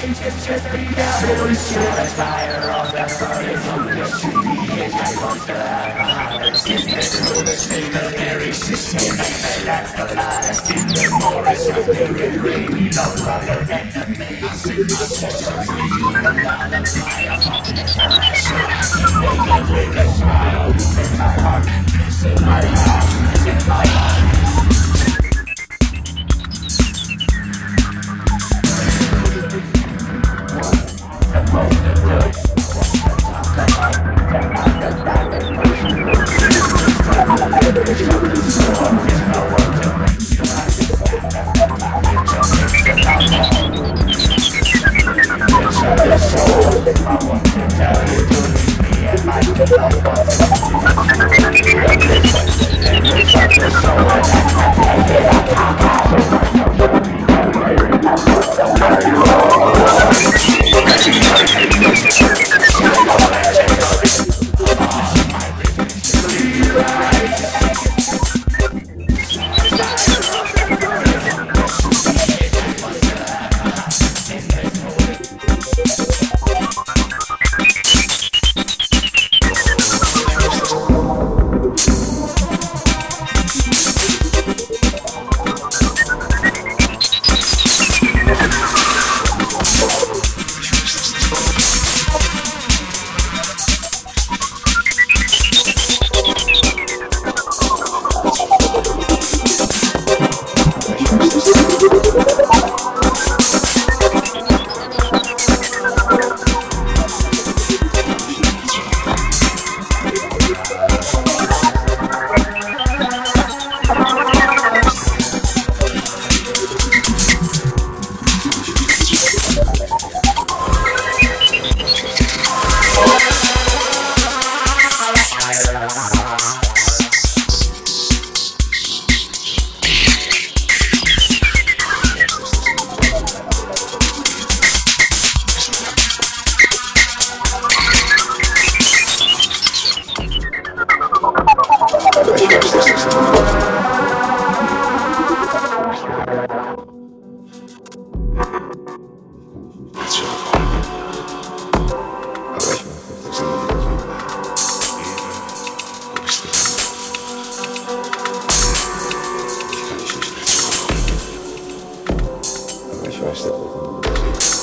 It's just, just sure the fire of the burning from the tree Is a monster Existence will destroy the very system And that's the last in the forest the red rain Of and the maze In the session, reading the trust that we can do.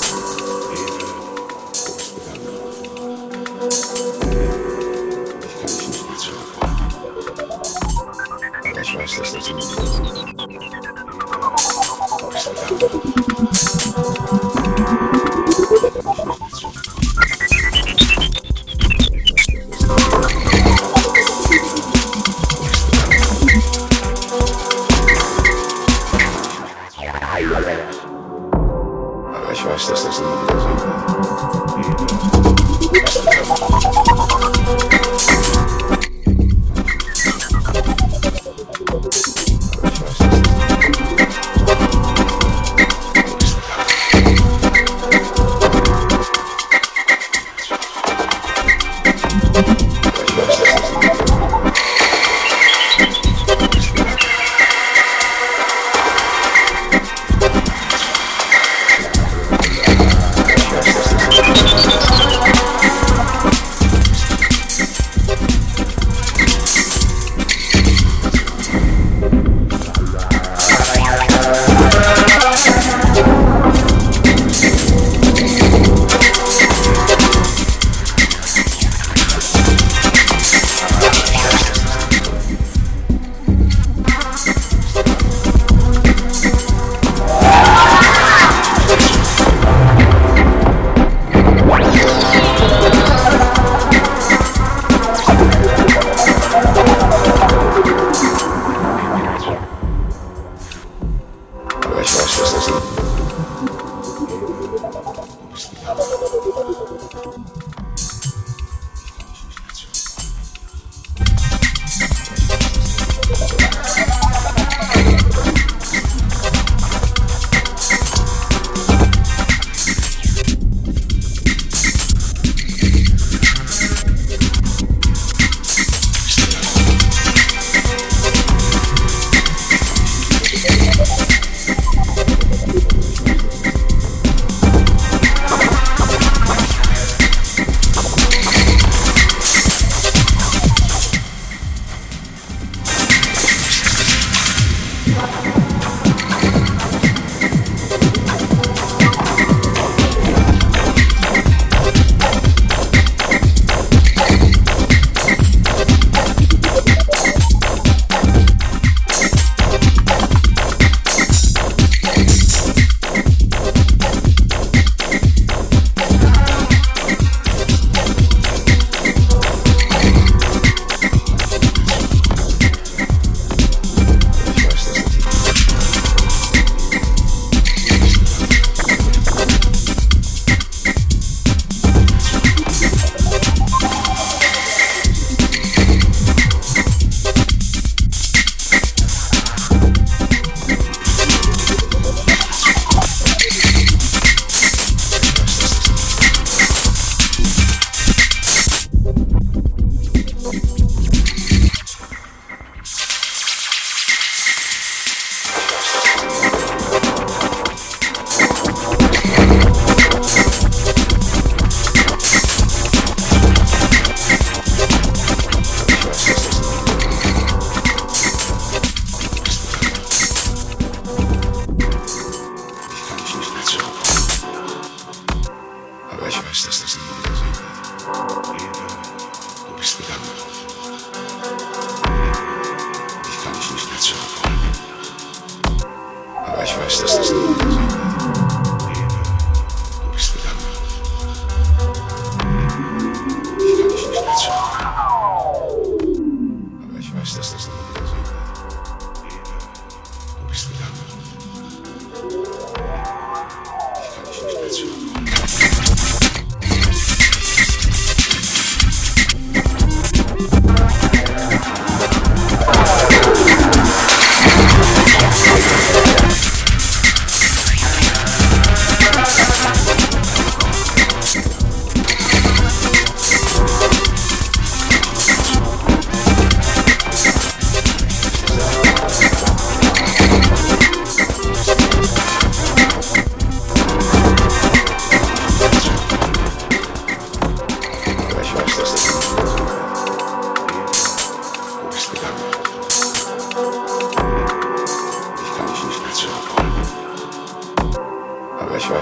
you